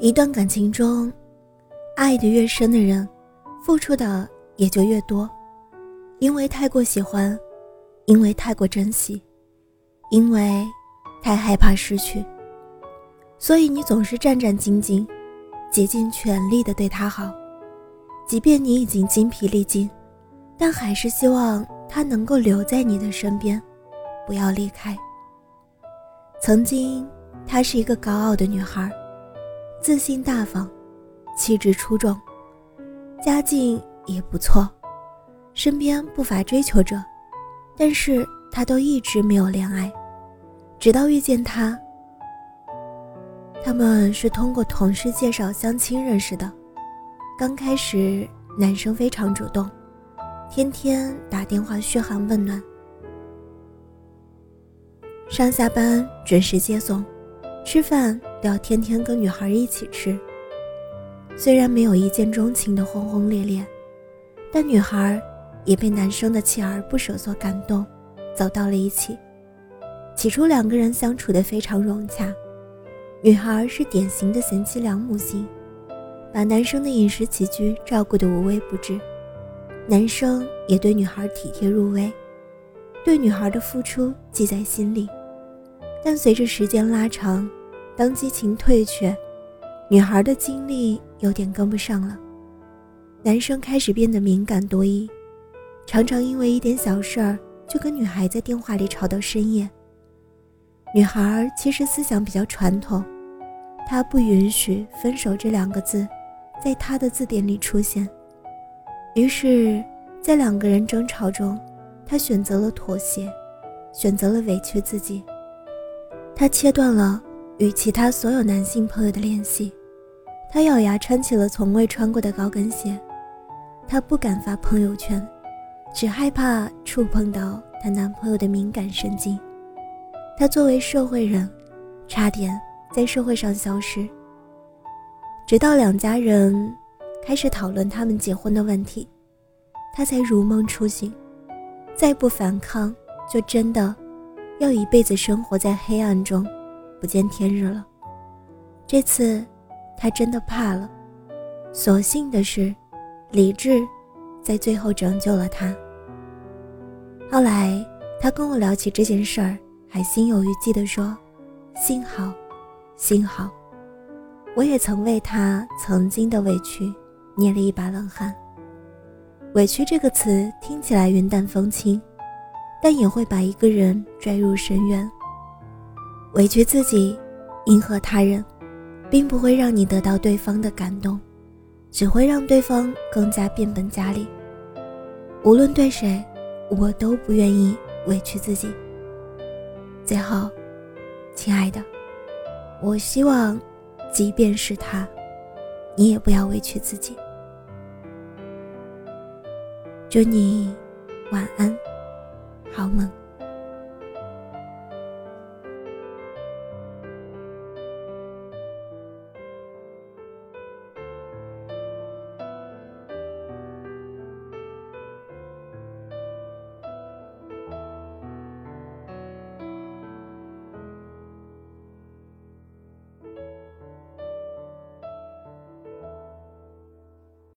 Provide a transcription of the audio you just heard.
一段感情中，爱的越深的人，付出的也就越多，因为太过喜欢，因为太过珍惜，因为太害怕失去，所以你总是战战兢兢，竭尽全力的对他好，即便你已经精疲力尽，但还是希望他能够留在你的身边，不要离开。曾经，她是一个高傲的女孩。自信大方，气质出众，家境也不错，身边不乏追求者，但是他都一直没有恋爱。直到遇见他，他们是通过同事介绍相亲认识的。刚开始，男生非常主动，天天打电话嘘寒问暖，上下班准时接送，吃饭。要天天跟女孩一起吃。虽然没有一见钟情的轰轰烈烈，但女孩也被男生的锲而不舍所感动，走到了一起。起初两个人相处的非常融洽，女孩是典型的贤妻良母型，把男生的饮食起居照顾得无微不至，男生也对女孩体贴入微，对女孩的付出记在心里。但随着时间拉长，当激情退却，女孩的精力有点跟不上了。男生开始变得敏感多疑，常常因为一点小事儿就跟女孩在电话里吵到深夜。女孩其实思想比较传统，她不允许“分手”这两个字在她的字典里出现。于是，在两个人争吵中，她选择了妥协，选择了委屈自己。她切断了。与其他所有男性朋友的联系，她咬牙穿起了从未穿过的高跟鞋。她不敢发朋友圈，只害怕触碰到她男朋友的敏感神经。她作为社会人，差点在社会上消失。直到两家人开始讨论他们结婚的问题，她才如梦初醒。再不反抗，就真的要一辈子生活在黑暗中。不见天日了。这次，他真的怕了。所幸的是，理智在最后拯救了他。后来，他跟我聊起这件事儿，还心有余悸地说：“幸好，幸好，我也曾为他曾经的委屈捏了一把冷汗。”委屈这个词听起来云淡风轻，但也会把一个人拽入深渊。委屈自己，迎合他人，并不会让你得到对方的感动，只会让对方更加变本加厉。无论对谁，我都不愿意委屈自己。最后，亲爱的，我希望，即便是他，你也不要委屈自己。祝你晚安，好梦。